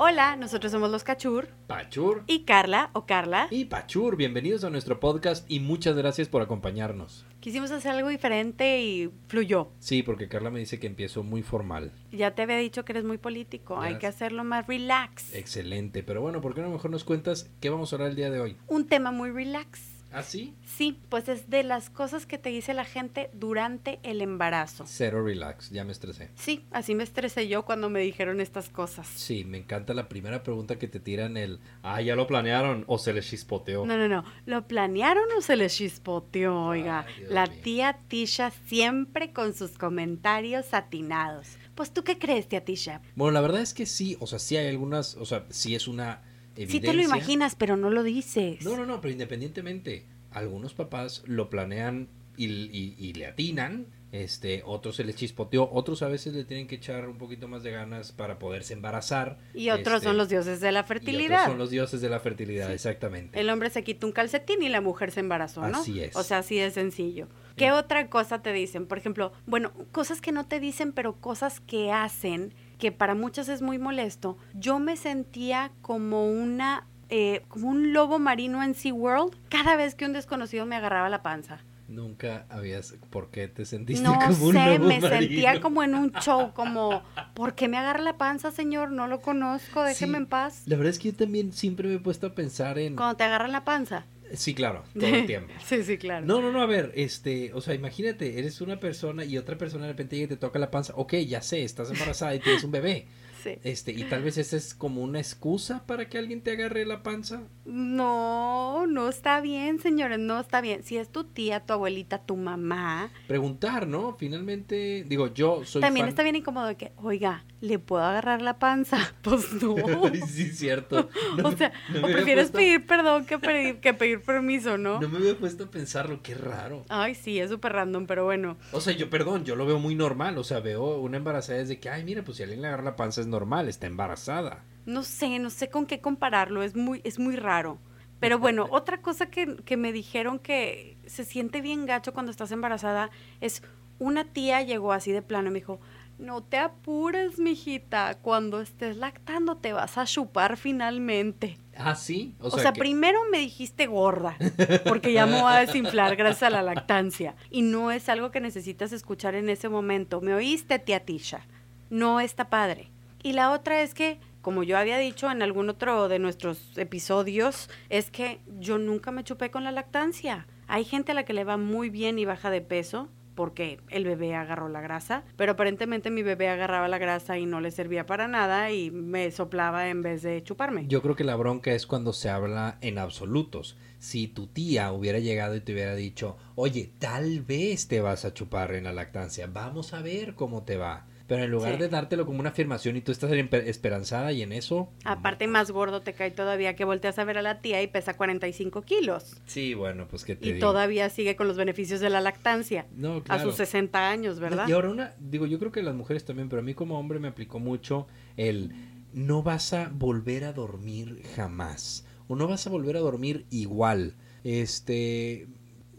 Hola, nosotros somos los Cachur. Pachur. Y Carla, o Carla. Y Pachur, bienvenidos a nuestro podcast y muchas gracias por acompañarnos. Quisimos hacer algo diferente y fluyó. Sí, porque Carla me dice que empiezo muy formal. Ya te había dicho que eres muy político, hay que hacerlo más relax. Excelente, pero bueno, ¿por qué no mejor nos cuentas qué vamos a hablar el día de hoy? Un tema muy relax. ¿Ah, sí? Sí, pues es de las cosas que te dice la gente durante el embarazo. Cero relax, ya me estresé. Sí, así me estresé yo cuando me dijeron estas cosas. Sí, me encanta la primera pregunta que te tiran el, ah, ya lo planearon o se les chispoteó. No, no, no, ¿lo planearon o se les chispoteó? Oiga, la tía Tisha siempre con sus comentarios atinados. Pues tú qué crees, tía Tisha? Bueno, la verdad es que sí, o sea, sí hay algunas, o sea, sí es una Sí te lo imaginas, pero no lo dices. No, no, no, pero independientemente, algunos papás lo planean y, le atinan, este, otros se les chispoteó, otros a veces le tienen que echar un poquito más de ganas para poderse embarazar. Y otros este, son los dioses de la fertilidad. son los dioses de la fertilidad, exactamente. El hombre se quita un calcetín y la mujer se embarazó, ¿no? Así es. O sea, así de sencillo. ¿Qué otra cosa te dicen? Por ejemplo, bueno, cosas que no te dicen, pero cosas que hacen que para muchas es muy molesto, yo me sentía como una, eh, como un lobo marino en SeaWorld cada vez que un desconocido me agarraba la panza. Nunca habías, ¿por qué te sentiste como un lobo me sentía como en un show, como, ¿por qué me agarra la panza, señor? No lo conozco, déjeme en paz. La verdad es que yo también siempre me he puesto a pensar en... Cuando te agarran la panza. Sí, claro, todo el tiempo. sí, sí, claro. No, no, no, a ver, este, o sea, imagínate, eres una persona y otra persona de repente llega y te toca la panza. Ok, ya sé, estás embarazada y tienes un bebé. Este, y tal vez esa es como una excusa para que alguien te agarre la panza. No, no está bien, señores, no está bien. Si es tu tía, tu abuelita, tu mamá. Preguntar, ¿no? Finalmente, digo, yo soy. También está bien incómodo de que, oiga, ¿le puedo agarrar la panza? Pues no. sí, cierto. o sea, o prefieres pedir perdón que pedir, que pedir permiso, ¿no? No me había puesto a pensarlo, qué raro. Ay, sí, es súper random, pero bueno. O sea, yo, perdón, yo lo veo muy normal. O sea, veo una embarazada desde que, ay, mira, pues si alguien le agarra la panza es normal, está embarazada. No sé, no sé con qué compararlo, es muy, es muy raro. Pero bueno, otra cosa que, que me dijeron que se siente bien gacho cuando estás embarazada es una tía llegó así de plano y me dijo, no te apures, mijita. Cuando estés lactando te vas a chupar finalmente. Ah, sí. O, sea, primero me dijiste gorda, porque ya me voy a desinflar gracias a la lactancia. Y no es algo que necesitas escuchar en ese momento. ¿Me oíste, tía Tisha? No está padre. Y la otra es que, como yo había dicho en algún otro de nuestros episodios, es que yo nunca me chupé con la lactancia. Hay gente a la que le va muy bien y baja de peso porque el bebé agarró la grasa, pero aparentemente mi bebé agarraba la grasa y no le servía para nada y me soplaba en vez de chuparme. Yo creo que la bronca es cuando se habla en absolutos. Si tu tía hubiera llegado y te hubiera dicho, oye, tal vez te vas a chupar en la lactancia, vamos a ver cómo te va pero en lugar de dártelo como una afirmación y tú estás esperanzada y en eso... Aparte más gordo te cae todavía que volteas a ver a la tía y pesa 45 kilos. Sí, bueno, pues que te Y todavía sigue con los beneficios de la lactancia. No, A sus 60 años, ¿verdad? Y ahora una, digo, yo creo que las mujeres también, pero a mí como hombre me aplicó mucho el no vas a volver a dormir jamás. O no vas a volver a dormir igual. Este,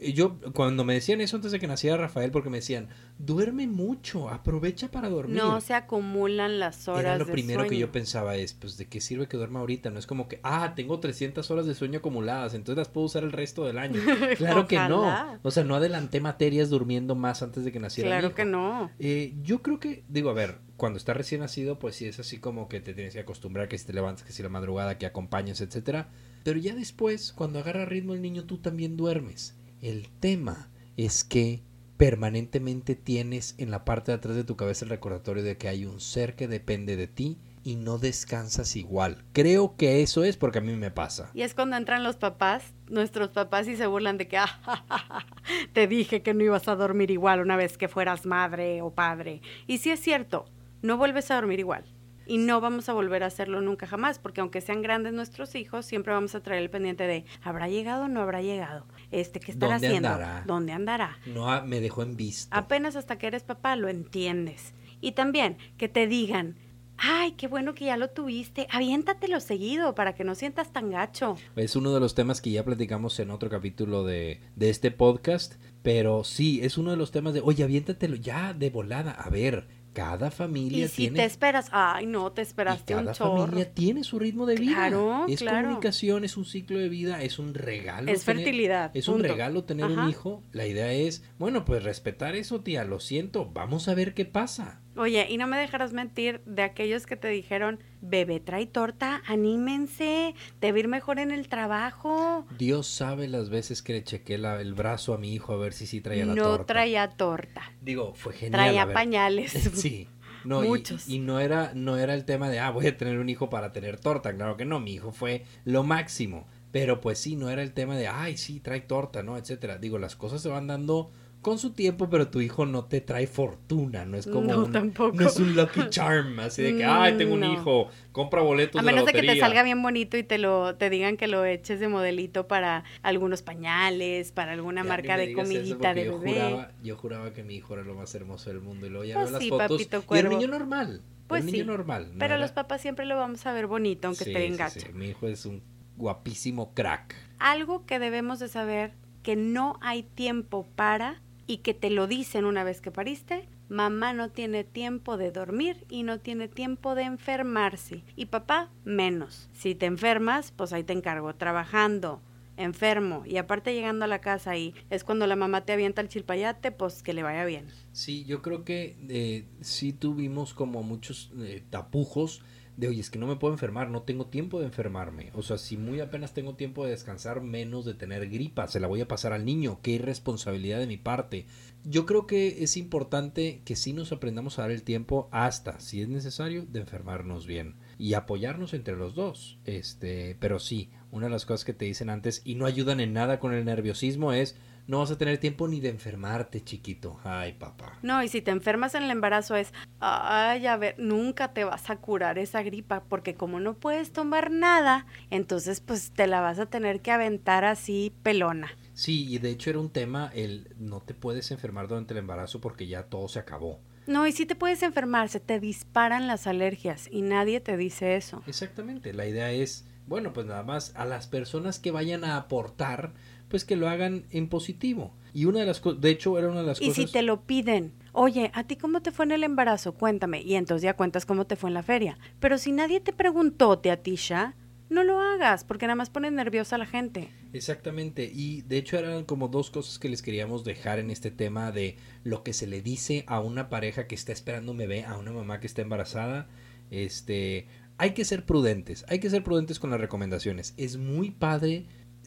yo cuando me decían eso antes de que naciera Rafael, porque me decían, duerme mucho, aprovecha para dormir. No se acumulan las horas. Era lo primero que yo pensaba es, pues, ¿de qué sirve que duerma ahorita? No es como que, ah, tengo 300 horas de sueño acumuladas, entonces las puedo usar el resto del año. claro que no. O sea, no adelanté materias durmiendo más antes de que naciera. Claro que no. Eh, yo creo que, digo, a ver, cuando está recién nacido, pues sí es así como que te tienes que acostumbrar que si te levantas, que si la madrugada, que acompañes, etcétera. Pero ya después, cuando agarra ritmo el niño, tú también duermes. El tema es que permanentemente tienes en la parte de atrás de tu cabeza el recordatorio de que hay un ser que depende de ti y no descansas igual. Creo que eso es porque a mí me pasa. Y es cuando entran los papás, nuestros papás, y se burlan de que ah, te dije que no ibas a dormir igual una vez que fueras madre o padre. Y sí es cierto, no vuelves a dormir igual y no vamos a volver a hacerlo nunca jamás, porque aunque sean grandes nuestros hijos, siempre vamos a traer el pendiente de, ¿habrá llegado o no habrá llegado? Este, ¿qué estará ¿Dónde haciendo? andará? ¿Dónde andará? No ah, me dejó en visto. Apenas hasta que eres papá lo entiendes. Y también que te digan, ay, qué bueno que ya lo tuviste, aviéntatelo seguido para que no sientas tan gacho. Es uno de los temas que ya platicamos en otro capítulo de, de este podcast. Pero sí, es uno de los temas de, oye, aviéntatelo ya de volada. A ver, cada familia Y si tiene... te esperas, ay, no, te y esperaste un chorro. familia tiene su ritmo de vida. Claro, es claro. comunicación, es un ciclo de vida, es un regalo. Es tener- fertilidad, Es un regalo tener un hijo. La idea es, bueno, pues respetar eso, tía. Lo siento, vamos a ver qué pasa. Oye, y no me dejarás mentir de aquellos que te dijeron, bebé, trae torta, anímense, te va a ir mejor en el trabajo. Dios sabe las veces que le chequé la- el brazo a mi hijo a ver si sí traía la no torta. traía torta, Digo, fue genial. traía pañales. Sí. No, y- Muchos. Y, no era, no era el tema de, ah, voy a tener un hijo para tener torta. Claro que no, mi hijo fue lo máximo. Pero pues sí, no era el tema de, ay, sí, trae torta, ¿no? Etcétera. Digo, las cosas se van dando con su tiempo, pero tu hijo no te trae fortuna. No es como No, un, tampoco. no es un lucky charm, así de que, ay, tengo un No. hijo, compra boletos A de la menos de que te lotería". salga bien bonito y te lo te digan que lo eches de modelito para algunos pañales, para alguna Ya, marca de comidita de porque bebé. Yo juraba, yo juraba que mi hijo era lo más hermoso del mundo y luego ya Pues veo las sí, fotos papito y era un niño normal. Pues un niño sí, normal. no Pero era- los papás siempre lo vamos a ver bonito, aunque Sí, gacho. sí, Mi hijo es un guapísimo crack. Algo que debemos de saber que no hay tiempo para y que te lo dicen una vez que pariste, mamá no tiene tiempo de dormir y no tiene tiempo de enfermarse y papá menos. Si te enfermas, pues ahí te encargo trabajando, enfermo y aparte llegando a la casa y es cuando la mamá te avienta el chilpayate, pues que le vaya bien. Sí, yo creo que eh, sí tuvimos como muchos eh, tapujos de, oye, es que no me puedo enfermar, no tengo tiempo de enfermarme. O sea, si muy apenas tengo tiempo de descansar, menos de tener gripa, se la voy a pasar al niño. Qué irresponsabilidad de mi parte. Yo creo que es importante que sí nos aprendamos a dar el tiempo hasta, si es necesario, de enfermarnos bien y apoyarnos entre los dos. Este, pero sí, una de las cosas que te dicen antes y no ayudan en nada con el nerviosismo es no vas a tener tiempo ni de enfermarte, chiquito. Ay, papá. No, y si te enfermas en el embarazo es, ay, a ver, nunca te vas a curar esa gripa, porque como no puedes tomar nada, entonces pues te la vas a tener que aventar así pelona. Sí, y de hecho era un tema el no te puedes enfermar durante el embarazo porque ya todo se acabó. No, y si te puedes enfermar, se te disparan las alergias y nadie te dice eso. Exactamente, la idea es, bueno, pues nada más a las personas que vayan a aportar, pues que lo hagan en positivo. Y una de las cosas, de hecho era una de las Y cosas... si te lo piden, oye, ¿a ti cómo te fue en el embarazo? Cuéntame. Y entonces ya cuentas cómo te fue en la feria. Pero si nadie te preguntó, Tisha, no lo hagas, porque nada más pones nerviosa a la gente. Exactamente, y de hecho eran como dos cosas que les queríamos dejar en este tema de lo que se le dice a una pareja que está esperando un bebé, a una mamá que está embarazada, este, hay que ser prudentes, hay que ser prudentes con las recomendaciones. Es muy padre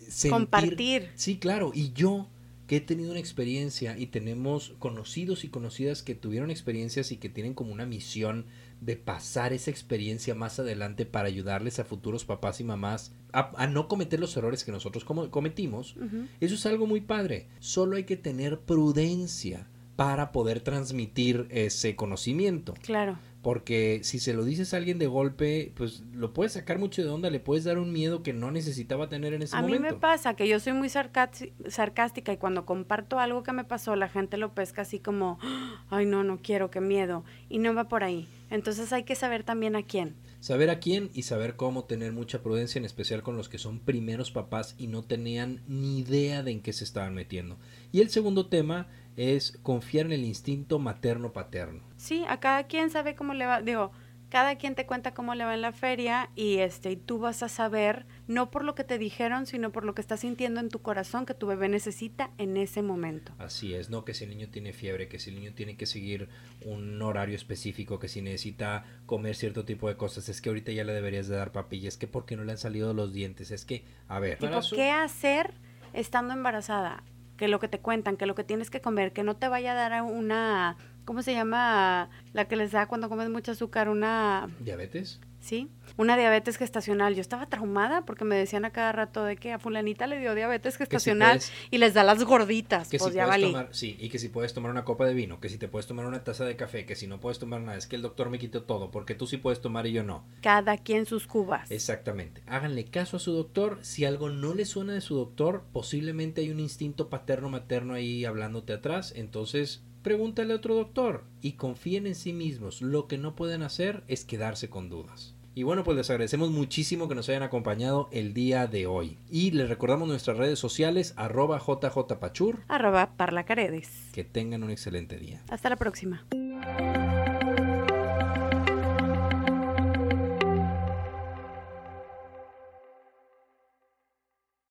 sentir- Compartir. Sí, claro, y yo que he tenido una experiencia y tenemos conocidos y conocidas que tuvieron experiencias y que tienen como una misión de pasar esa experiencia más adelante para ayudarles a futuros papás y mamás a, a no cometer los errores que nosotros como- cometimos. Eso es algo muy padre. Solo hay que tener prudencia para poder transmitir ese conocimiento. Claro. Porque si se lo dices a alguien de golpe, pues lo puedes sacar mucho de onda, le puedes dar un miedo que no necesitaba tener en ese A mí momento. me pasa que yo soy muy sarcástica y cuando comparto algo que me pasó, la gente lo pesca así como, ay no, no quiero, qué miedo. Y no va por ahí. Entonces hay que saber también a quién. Saber a quién y saber cómo tener mucha prudencia, en especial con los que son primeros papás y no tenían ni idea de en qué se estaban metiendo. Y el segundo tema es confiar en el instinto materno-paterno. Sí, a cada quien sabe cómo le va, digo, cada quien te cuenta cómo le va en la feria y este y tú vas a saber no por lo que te dijeron, sino por lo que estás sintiendo en tu corazón que tu bebé necesita en ese momento. Así es, no que si el niño tiene fiebre, que si el niño tiene que seguir un horario específico, que si necesita comer cierto tipo de cosas, es que ahorita ya le deberías de dar papilla, es que porque no le han salido los dientes, es que, a ver, Tipo, ¿qué hacer estando embarazada? Que lo que te cuentan, que lo que tienes que comer, que no te vaya a dar una ¿cómo se llama la que les da cuando comes mucho azúcar? Una, ¿Diabetes? ¿sí? Una diabetes gestacional. Yo estaba traumada porque me decían a cada rato de que a fulanita le dio diabetes si gestacional puedes- y les da las gorditas. Que pues si ya puedes valí. tomar, sí, y que si puedes tomar una copa de vino, que si te puedes tomar una taza de café, que si no puedes tomar nada, es que el doctor me quitó todo, porque tú sí puedes tomar y yo no. Cada quien sus cubas. Exactamente. Háganle caso a su doctor. Si algo no le suena de su doctor, posiblemente hay un instinto paterno-materno ahí hablándote atrás. Entonces, pregúntale a otro doctor y confíen en sí mismos. Lo que no pueden hacer es quedarse con dudas. Y bueno, pues les agradecemos muchísimo que nos hayan acompañado el día de hoy. Y les recordamos nuestras redes sociales, arroba jjpachur. Arroba parlacaredes. Que tengan un excelente día. Hasta la próxima.